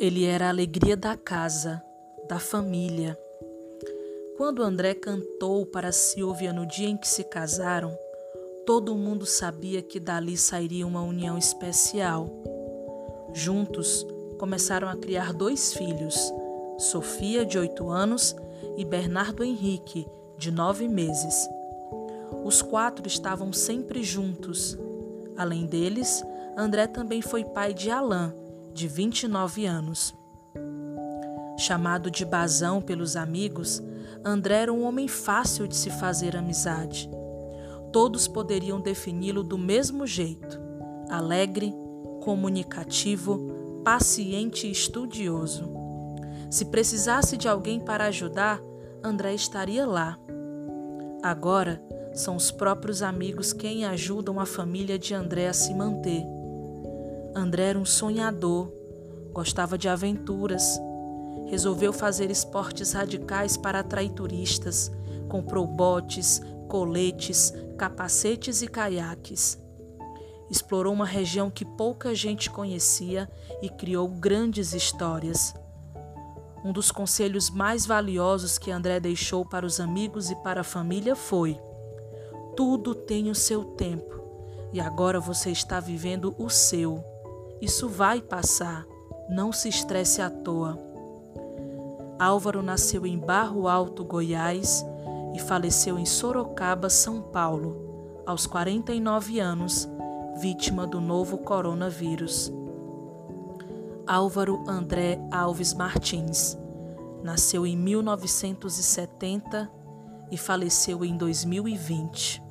Ele era a alegria da casa, da família. Quando André cantou para Silvia no dia em que se casaram, todo mundo sabia que dali sairia uma união especial. Juntos, começaram a criar dois filhos, Sofia, de oito anos, e Bernardo Henrique, de nove meses. Os quatro estavam sempre juntos. Além deles, André também foi pai de Alain, de 29 anos. Chamado de Bazão pelos amigos, André era um homem fácil de se fazer amizade. Todos poderiam defini-lo do mesmo jeito: alegre, comunicativo, paciente e estudioso. Se precisasse de alguém para ajudar, André estaria lá. Agora, são os próprios amigos quem ajudam a família de André a se manter. André era um sonhador, gostava de aventuras. Resolveu fazer esportes radicais para atrair turistas. Comprou botes, coletes, capacetes e caiaques. Explorou uma região que pouca gente conhecia e criou grandes histórias. Um dos conselhos mais valiosos que André deixou para os amigos e para a família foi: tudo tem o seu tempo e agora você está vivendo o seu. Isso vai passar, não se estresse à toa. Álvaro nasceu em Barro Alto, Goiás e faleceu em Sorocaba, São Paulo, aos 49 anos, vítima do novo coronavírus. Álvaro André Alves Martins nasceu em 1970 e faleceu em 2020.